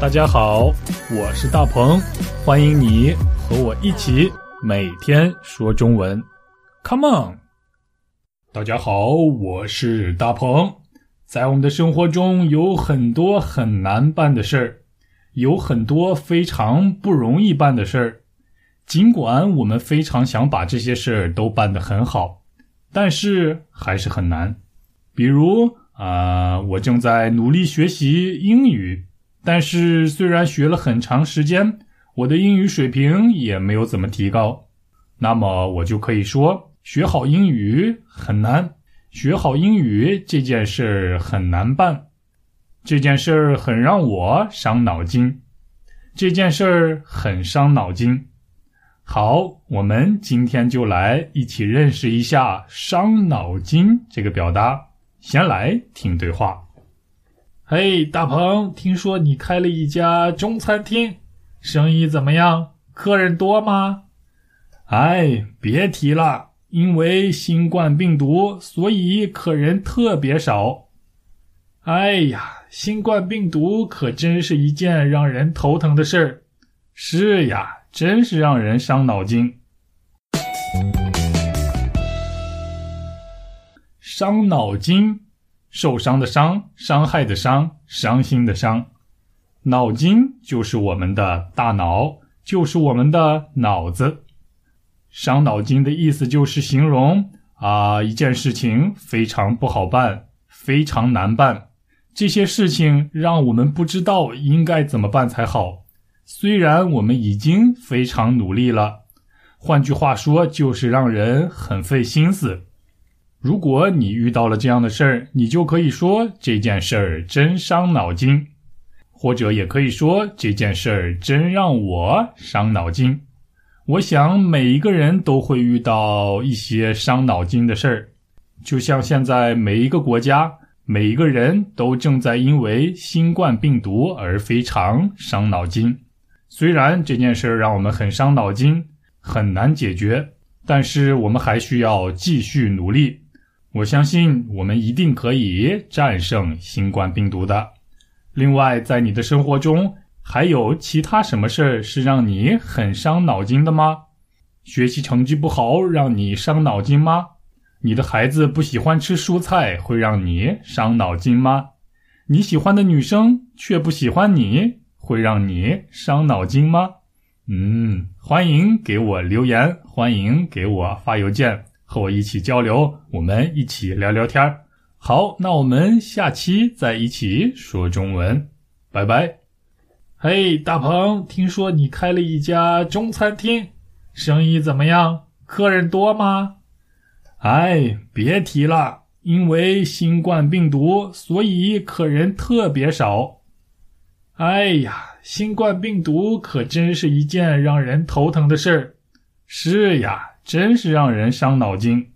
大家好，我是大鹏，欢迎你和我一起每天说中文，Come on！大家好，我是大鹏。在我们的生活中有很多很难办的事儿，有很多非常不容易办的事儿。尽管我们非常想把这些事儿都办得很好，但是还是很难。比如啊，我正在努力学习英语。但是，虽然学了很长时间，我的英语水平也没有怎么提高。那么，我就可以说，学好英语很难，学好英语这件事儿很难办，这件事儿很让我伤脑筋，这件事儿很伤脑筋。好，我们今天就来一起认识一下“伤脑筋”这个表达。先来听对话。嘿，大鹏，听说你开了一家中餐厅，生意怎么样？客人多吗？哎，别提了，因为新冠病毒，所以客人特别少。哎呀，新冠病毒可真是一件让人头疼的事儿。是呀，真是让人伤脑筋。伤脑筋。受伤的伤，伤害的伤，伤心的伤。脑筋就是我们的大脑，就是我们的脑子。伤脑筋的意思就是形容啊，一件事情非常不好办，非常难办。这些事情让我们不知道应该怎么办才好。虽然我们已经非常努力了，换句话说，就是让人很费心思。如果你遇到了这样的事儿，你就可以说这件事儿真伤脑筋，或者也可以说这件事儿真让我伤脑筋。我想每一个人都会遇到一些伤脑筋的事儿，就像现在每一个国家、每一个人都正在因为新冠病毒而非常伤脑筋。虽然这件事儿让我们很伤脑筋，很难解决，但是我们还需要继续努力。我相信我们一定可以战胜新冠病毒的。另外，在你的生活中还有其他什么事儿是让你很伤脑筋的吗？学习成绩不好让你伤脑筋吗？你的孩子不喜欢吃蔬菜会让你伤脑筋吗？你喜欢的女生却不喜欢你会让你伤脑筋吗？嗯，欢迎给我留言，欢迎给我发邮件。和我一起交流，我们一起聊聊天儿。好，那我们下期再一起说中文，拜拜。嘿，大鹏，听说你开了一家中餐厅，生意怎么样？客人多吗？哎，别提了，因为新冠病毒，所以客人特别少。哎呀，新冠病毒可真是一件让人头疼的事儿。是呀。真是让人伤脑筋。